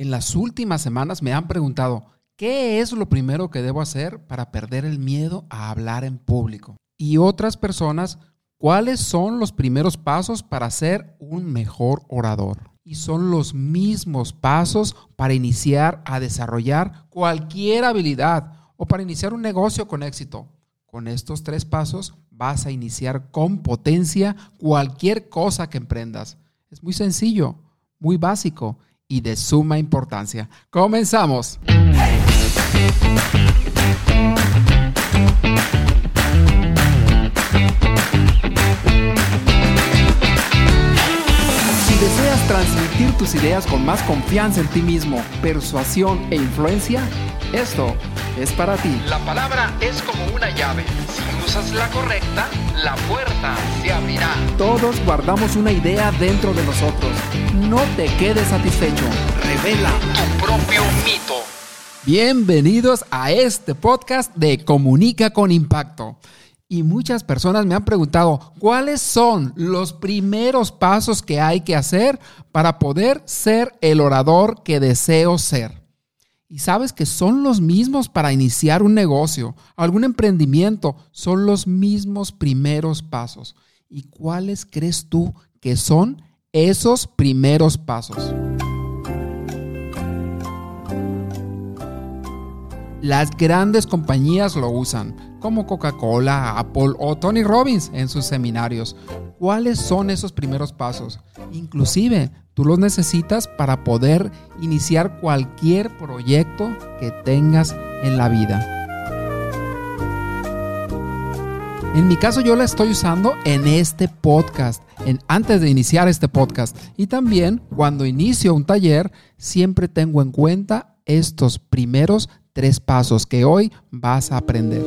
En las últimas semanas me han preguntado, ¿qué es lo primero que debo hacer para perder el miedo a hablar en público? Y otras personas, ¿cuáles son los primeros pasos para ser un mejor orador? Y son los mismos pasos para iniciar a desarrollar cualquier habilidad o para iniciar un negocio con éxito. Con estos tres pasos vas a iniciar con potencia cualquier cosa que emprendas. Es muy sencillo, muy básico y de suma importancia. Comenzamos. Si deseas transmitir tus ideas con más confianza en ti mismo, persuasión e influencia, esto es para ti. La palabra es como una llave. Usas la correcta, la puerta se abrirá. Todos guardamos una idea dentro de nosotros. No te quedes satisfecho. Revela Tu propio mito. Bienvenidos a este podcast de Comunica con Impacto. Y muchas personas me han preguntado cuáles son los primeros pasos que hay que hacer para poder ser el orador que deseo ser. Y sabes que son los mismos para iniciar un negocio, algún emprendimiento, son los mismos primeros pasos. ¿Y cuáles crees tú que son esos primeros pasos? Las grandes compañías lo usan, como Coca-Cola, Apple o Tony Robbins en sus seminarios. ¿Cuáles son esos primeros pasos? Inclusive, tú los necesitas para poder iniciar cualquier proyecto que tengas en la vida. En mi caso yo la estoy usando en este podcast, en, antes de iniciar este podcast. Y también cuando inicio un taller, siempre tengo en cuenta estos primeros tres pasos que hoy vas a aprender.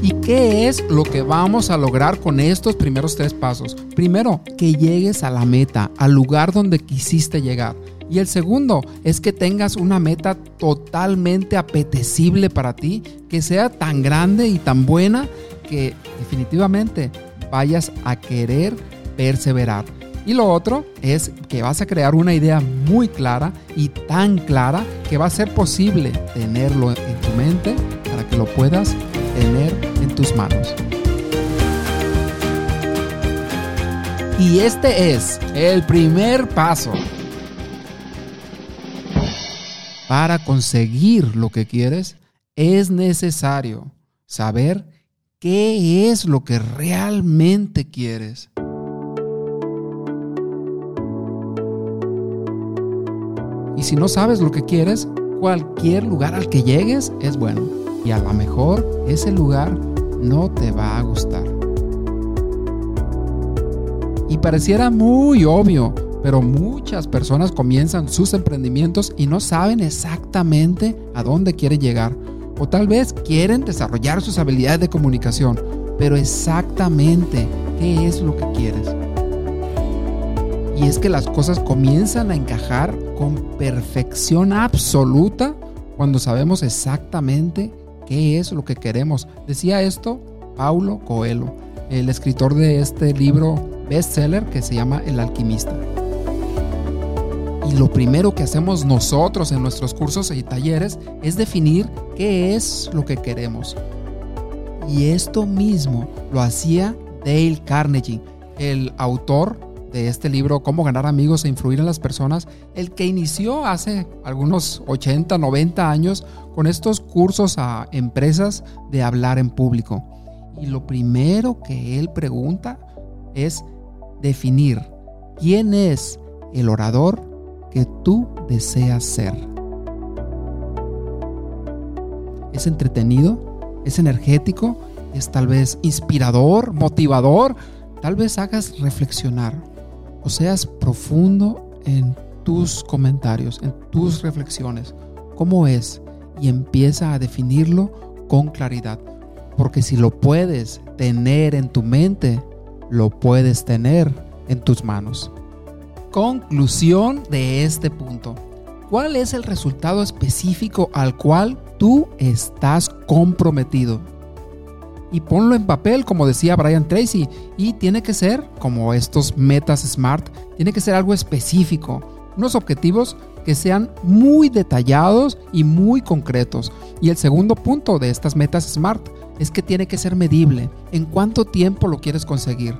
¿Y qué es lo que vamos a lograr con estos primeros tres pasos? Primero, que llegues a la meta, al lugar donde quisiste llegar. Y el segundo es que tengas una meta totalmente apetecible para ti, que sea tan grande y tan buena que definitivamente vayas a querer perseverar. Y lo otro es que vas a crear una idea muy clara y tan clara que va a ser posible tenerlo en tu mente para que lo puedas tener en tus manos. Y este es el primer paso para conseguir lo que quieres. Es necesario saber qué es lo que realmente quieres. Y si no sabes lo que quieres, cualquier lugar al que llegues es bueno. Y a lo mejor ese lugar no te va a gustar. Y pareciera muy obvio, pero muchas personas comienzan sus emprendimientos y no saben exactamente a dónde quieren llegar. O tal vez quieren desarrollar sus habilidades de comunicación, pero exactamente qué es lo que quieres. Y es que las cosas comienzan a encajar con perfección absoluta cuando sabemos exactamente qué es lo que queremos. Decía esto Paulo Coelho, el escritor de este libro bestseller que se llama El alquimista. Y lo primero que hacemos nosotros en nuestros cursos y talleres es definir qué es lo que queremos. Y esto mismo lo hacía Dale Carnegie, el autor de este libro, Cómo ganar amigos e influir en las personas, el que inició hace algunos 80, 90 años con estos cursos a empresas de hablar en público. Y lo primero que él pregunta es definir quién es el orador que tú deseas ser. ¿Es entretenido? ¿Es energético? ¿Es tal vez inspirador, motivador? Tal vez hagas reflexionar o seas profundo en tus comentarios, en tus reflexiones. ¿Cómo es? Y empieza a definirlo con claridad. Porque si lo puedes tener en tu mente, lo puedes tener en tus manos. Conclusión de este punto. ¿Cuál es el resultado específico al cual tú estás comprometido? Y ponlo en papel, como decía Brian Tracy. Y tiene que ser, como estos metas SMART, tiene que ser algo específico. Unos objetivos que sean muy detallados y muy concretos. Y el segundo punto de estas metas SMART es que tiene que ser medible. ¿En cuánto tiempo lo quieres conseguir?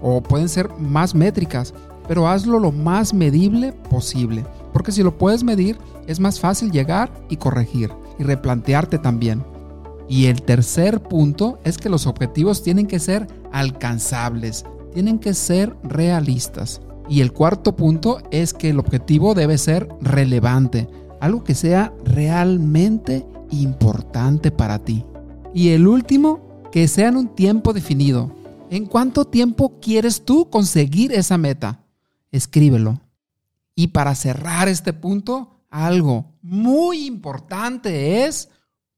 O pueden ser más métricas, pero hazlo lo más medible posible. Porque si lo puedes medir, es más fácil llegar y corregir y replantearte también. Y el tercer punto es que los objetivos tienen que ser alcanzables, tienen que ser realistas. Y el cuarto punto es que el objetivo debe ser relevante, algo que sea realmente importante para ti. Y el último, que sea en un tiempo definido. ¿En cuánto tiempo quieres tú conseguir esa meta? Escríbelo. Y para cerrar este punto, algo muy importante es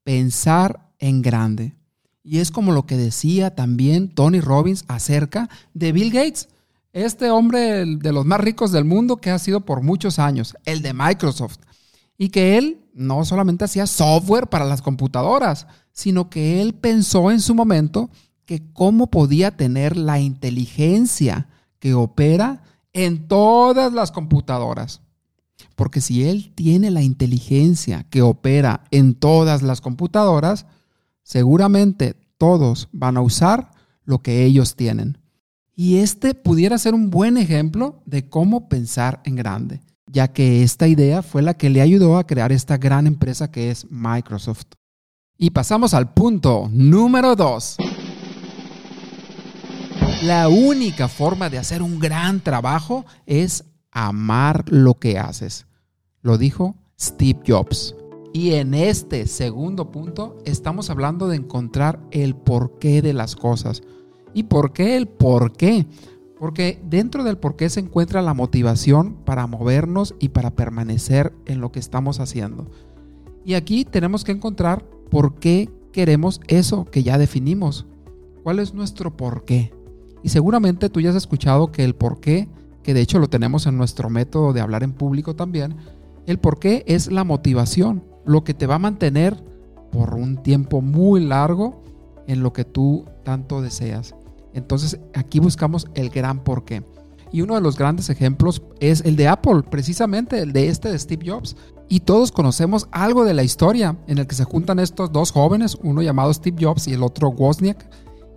pensar en grande. Y es como lo que decía también Tony Robbins acerca de Bill Gates, este hombre de los más ricos del mundo que ha sido por muchos años, el de Microsoft. Y que él no solamente hacía software para las computadoras, sino que él pensó en su momento que cómo podía tener la inteligencia que opera en todas las computadoras. Porque si él tiene la inteligencia que opera en todas las computadoras, seguramente todos van a usar lo que ellos tienen. Y este pudiera ser un buen ejemplo de cómo pensar en grande, ya que esta idea fue la que le ayudó a crear esta gran empresa que es Microsoft. Y pasamos al punto número 2. La única forma de hacer un gran trabajo es amar lo que haces. Lo dijo Steve Jobs. Y en este segundo punto estamos hablando de encontrar el porqué de las cosas. ¿Y por qué el porqué? Porque dentro del porqué se encuentra la motivación para movernos y para permanecer en lo que estamos haciendo. Y aquí tenemos que encontrar por qué queremos eso que ya definimos. ¿Cuál es nuestro porqué? Y seguramente tú ya has escuchado que el porqué, que de hecho lo tenemos en nuestro método de hablar en público también, el porqué es la motivación lo que te va a mantener por un tiempo muy largo en lo que tú tanto deseas. Entonces aquí buscamos el gran porqué. Y uno de los grandes ejemplos es el de Apple, precisamente el de este de Steve Jobs. Y todos conocemos algo de la historia en el que se juntan estos dos jóvenes, uno llamado Steve Jobs y el otro Wozniak,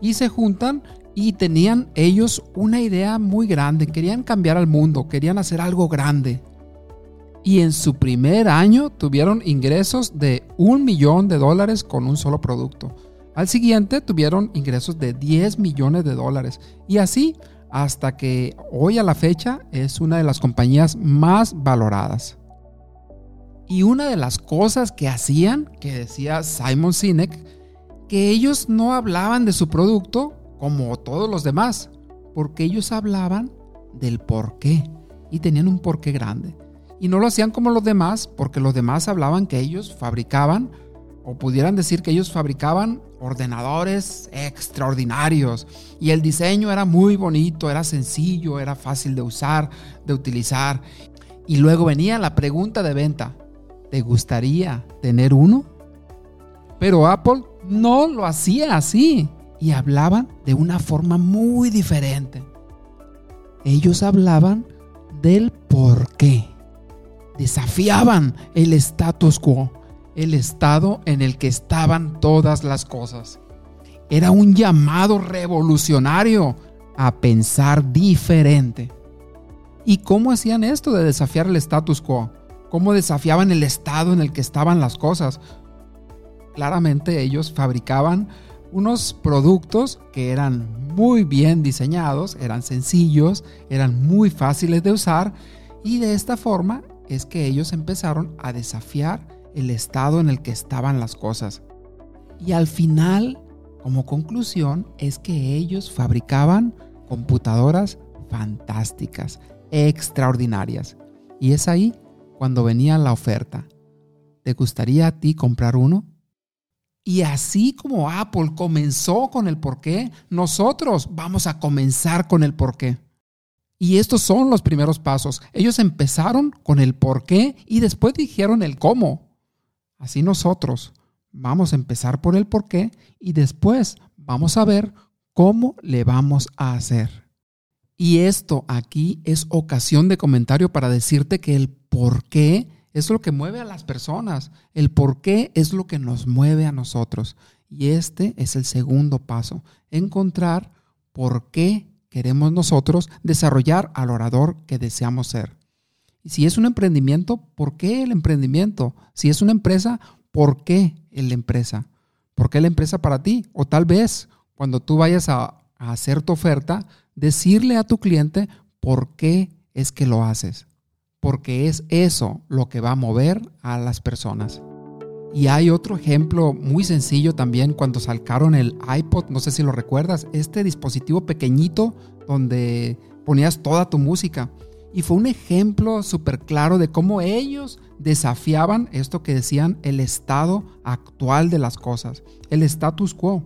y se juntan y tenían ellos una idea muy grande, querían cambiar al mundo, querían hacer algo grande y en su primer año tuvieron ingresos de un millón de dólares con un solo producto. Al siguiente tuvieron ingresos de 10 millones de dólares y así hasta que hoy a la fecha es una de las compañías más valoradas. Y una de las cosas que hacían, que decía Simon Sinek, que ellos no hablaban de su producto como todos los demás, porque ellos hablaban del por qué y tenían un porqué grande. Y no lo hacían como los demás, porque los demás hablaban que ellos fabricaban, o pudieran decir que ellos fabricaban ordenadores extraordinarios. Y el diseño era muy bonito, era sencillo, era fácil de usar, de utilizar. Y luego venía la pregunta de venta, ¿te gustaría tener uno? Pero Apple no lo hacía así y hablaban de una forma muy diferente. Ellos hablaban del por qué desafiaban el status quo, el estado en el que estaban todas las cosas. Era un llamado revolucionario a pensar diferente. ¿Y cómo hacían esto de desafiar el status quo? ¿Cómo desafiaban el estado en el que estaban las cosas? Claramente ellos fabricaban unos productos que eran muy bien diseñados, eran sencillos, eran muy fáciles de usar y de esta forma es que ellos empezaron a desafiar el estado en el que estaban las cosas. Y al final, como conclusión, es que ellos fabricaban computadoras fantásticas, extraordinarias. Y es ahí cuando venía la oferta. ¿Te gustaría a ti comprar uno? Y así como Apple comenzó con el porqué, nosotros vamos a comenzar con el porqué. Y estos son los primeros pasos. Ellos empezaron con el por qué y después dijeron el cómo. Así nosotros vamos a empezar por el por qué y después vamos a ver cómo le vamos a hacer. Y esto aquí es ocasión de comentario para decirte que el por qué es lo que mueve a las personas. El por qué es lo que nos mueve a nosotros. Y este es el segundo paso, encontrar por qué queremos nosotros desarrollar al orador que deseamos ser. Y si es un emprendimiento, ¿por qué el emprendimiento? Si es una empresa, ¿por qué la empresa? ¿Por qué la empresa para ti? O tal vez cuando tú vayas a, a hacer tu oferta, decirle a tu cliente por qué es que lo haces. Porque es eso lo que va a mover a las personas. Y hay otro ejemplo muy sencillo también cuando sacaron el iPod, no sé si lo recuerdas, este dispositivo pequeñito donde ponías toda tu música. Y fue un ejemplo súper claro de cómo ellos desafiaban esto que decían el estado actual de las cosas, el status quo.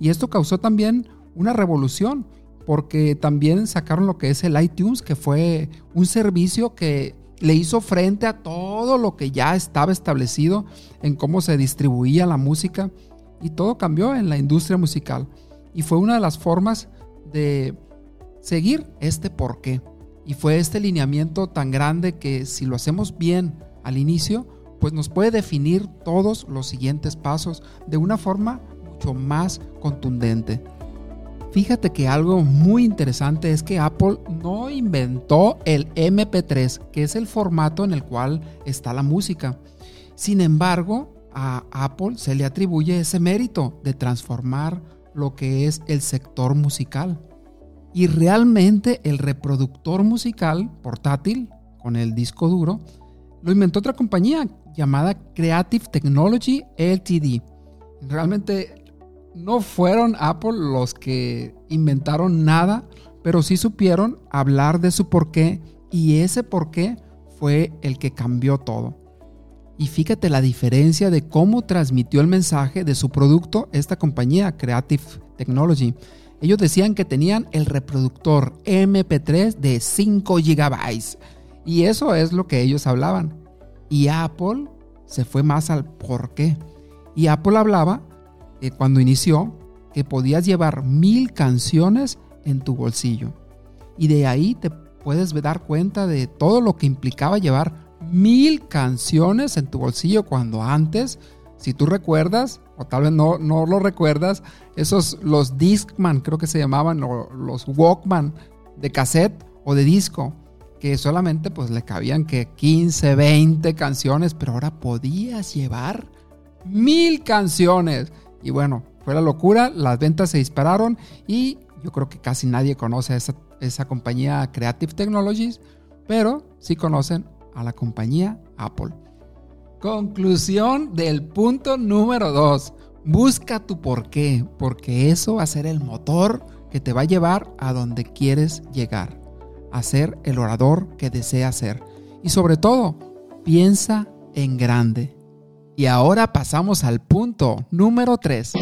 Y esto causó también una revolución, porque también sacaron lo que es el iTunes, que fue un servicio que le hizo frente a todo lo que ya estaba establecido en cómo se distribuía la música y todo cambió en la industria musical. Y fue una de las formas de seguir este porqué. Y fue este lineamiento tan grande que si lo hacemos bien al inicio, pues nos puede definir todos los siguientes pasos de una forma mucho más contundente. Fíjate que algo muy interesante es que Apple no inventó el MP3, que es el formato en el cual está la música. Sin embargo, a Apple se le atribuye ese mérito de transformar lo que es el sector musical. Y realmente el reproductor musical portátil con el disco duro lo inventó otra compañía llamada Creative Technology LTD. Realmente no fueron Apple los que inventaron nada, pero sí supieron hablar de su porqué y ese porqué fue el que cambió todo. Y fíjate la diferencia de cómo transmitió el mensaje de su producto esta compañía, Creative Technology. Ellos decían que tenían el reproductor MP3 de 5 GB. Y eso es lo que ellos hablaban. Y Apple se fue más al porqué. Y Apple hablaba eh, cuando inició que podías llevar mil canciones en tu bolsillo. Y de ahí te puedes dar cuenta de todo lo que implicaba llevar mil canciones en tu bolsillo cuando antes, si tú recuerdas, o tal vez no, no lo recuerdas, esos, los Discman creo que se llamaban, o los Walkman de cassette o de disco, que solamente pues le cabían que 15, 20 canciones, pero ahora podías llevar mil canciones. Y bueno, fue la locura, las ventas se dispararon y yo creo que casi nadie conoce a esa, compañía Creative Technologies, pero sí conocen a la compañía Apple. Conclusión del punto número 2. Busca tu por qué, porque eso va a ser el motor que te va a llevar a donde quieres llegar, a ser el orador que deseas ser. Y sobre todo, piensa en grande. Y ahora pasamos al punto número 3.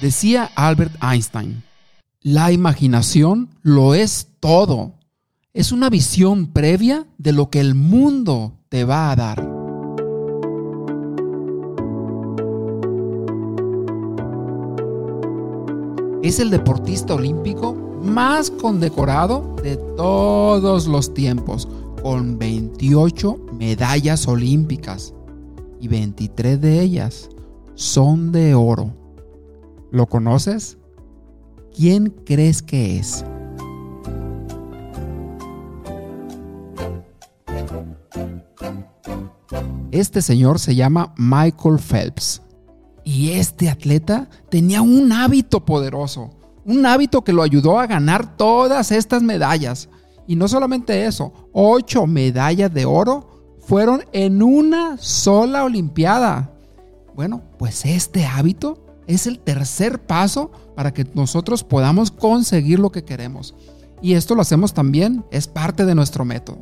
Decía Albert Einstein, la imaginación lo es todo. Es una visión previa de lo que el mundo te va a dar. Es el deportista olímpico más condecorado de todos los tiempos con 28 medallas olímpicas y 23 de ellas son de oro. ¿Lo conoces? ¿Quién crees que es? Este señor se llama Michael Phelps. Y este atleta tenía un hábito poderoso, un hábito que lo ayudó a ganar todas estas medallas. Y no solamente eso, ocho medallas de oro fueron en una sola Olimpiada. Bueno, pues este hábito es el tercer paso para que nosotros podamos conseguir lo que queremos. Y esto lo hacemos también, es parte de nuestro método.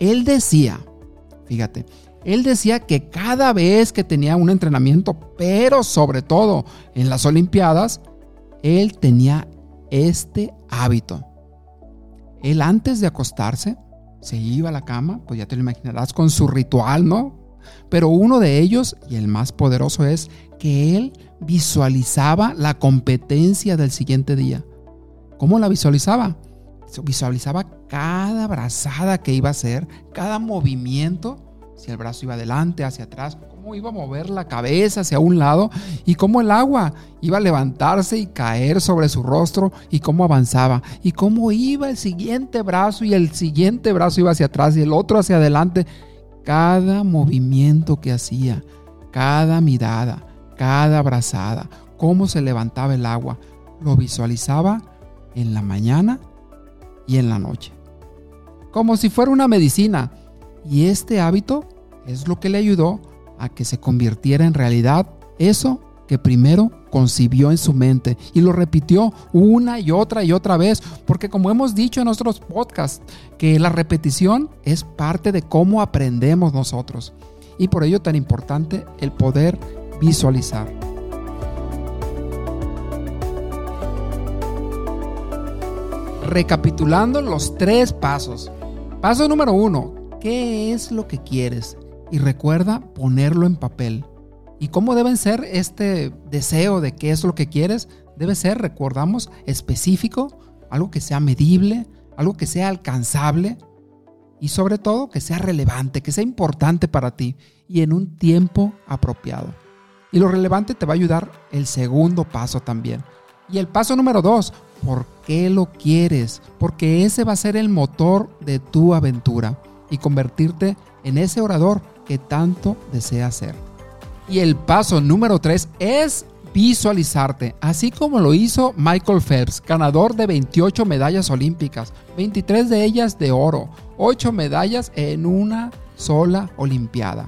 Él decía, fíjate, él decía que cada vez que tenía un entrenamiento, pero sobre todo en las Olimpiadas, él tenía este hábito. Él antes de acostarse se iba a la cama, pues ya te lo imaginarás con su ritual, ¿no? pero uno de ellos, y el más poderoso, es que él visualizaba la competencia del siguiente día. ¿Cómo la visualizaba? Visualizaba cada brazada que iba a hacer, cada movimiento, si el brazo iba adelante, hacia atrás, cómo iba a mover la cabeza hacia un lado y cómo el agua iba a levantarse y caer sobre su rostro y cómo avanzaba y cómo iba el siguiente brazo y el siguiente brazo iba hacia atrás y el otro hacia adelante. Cada movimiento que hacía, cada mirada, cada abrazada, cómo se levantaba el agua, lo visualizaba en la mañana y en la noche. Como si fuera una medicina. Y este hábito es lo que le ayudó que se convirtiera en realidad eso que primero concibió en su mente y lo repitió una y otra y otra vez, porque como hemos dicho en nuestros podcasts, que la repetición es parte de cómo aprendemos nosotros. Y por ello tan importante el poder visualizar. Recapitulando los tres pasos. Paso número uno, ¿qué es lo que quieres? Y recuerda ponerlo en papel. ¿Y cómo deben ser este deseo de qué es lo que quieres? Debe ser, recordamos, específico, algo que sea medible, algo que sea alcanzable y sobre todo que sea relevante, que sea importante para ti y en un tiempo apropiado. Y lo relevante te va a ayudar el segundo paso también. Y el paso número dos, ¿por qué lo quieres? Porque ese va a ser el motor de tu aventura y convertirte en ese orador que tanto desea ser. Y el paso número 3 es visualizarte, así como lo hizo Michael Phelps, ganador de 28 medallas olímpicas, 23 de ellas de oro, 8 medallas en una sola olimpiada.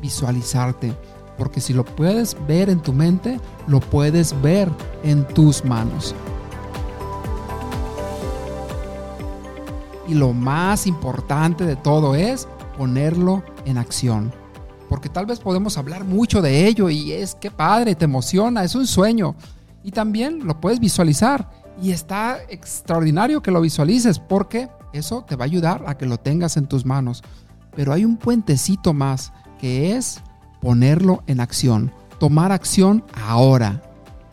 Visualizarte, porque si lo puedes ver en tu mente, lo puedes ver en tus manos. Y lo más importante de todo es ponerlo en acción. Porque tal vez podemos hablar mucho de ello y es que padre, te emociona, es un sueño. Y también lo puedes visualizar. Y está extraordinario que lo visualices porque eso te va a ayudar a que lo tengas en tus manos. Pero hay un puentecito más que es ponerlo en acción, tomar acción ahora.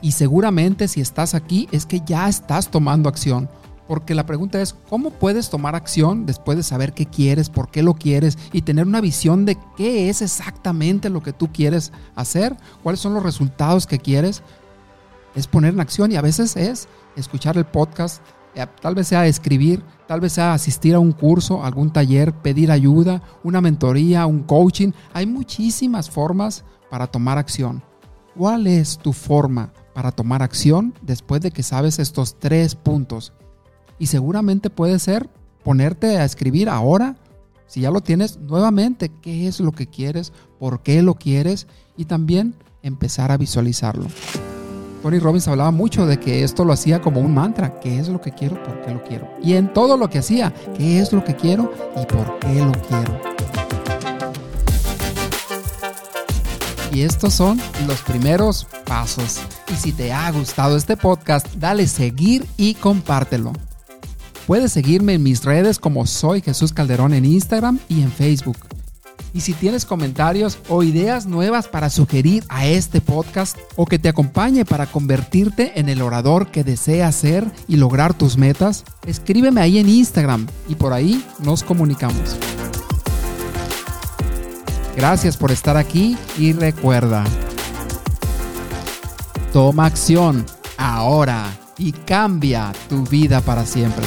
Y seguramente si estás aquí es que ya estás tomando acción porque la pregunta es, ¿cómo puedes tomar acción después de saber qué quieres, por qué lo quieres y tener una visión de qué es exactamente lo que tú quieres hacer? ¿Cuáles son los resultados que quieres? Es poner en acción y a veces es escuchar el podcast, eh, tal vez sea escribir, tal vez sea asistir a un curso, algún taller, pedir ayuda, una mentoría, un coaching. Hay muchísimas formas para tomar acción. ¿Cuál es tu forma para tomar acción después de que sabes estos tres puntos? Y seguramente puede ser ponerte a escribir ahora, si ya lo tienes, nuevamente, qué es lo que quieres, por qué lo quieres y también empezar a visualizarlo. Tony Robbins hablaba mucho de que esto lo hacía como un mantra, qué es lo que quiero, por qué lo quiero. Y en todo lo que hacía, qué es lo que quiero y por qué lo quiero. Y estos son los primeros pasos. Y si te ha gustado este podcast, dale seguir y compártelo. Puedes seguirme en mis redes como Soy Jesús Calderón en Instagram y en Facebook. Y si tienes comentarios o ideas nuevas para sugerir a este podcast o que te acompañe para convertirte en el orador que deseas ser y lograr tus metas, escríbeme ahí en Instagram y por ahí nos comunicamos. Gracias por estar aquí y recuerda, toma acción ahora y cambia tu vida para siempre.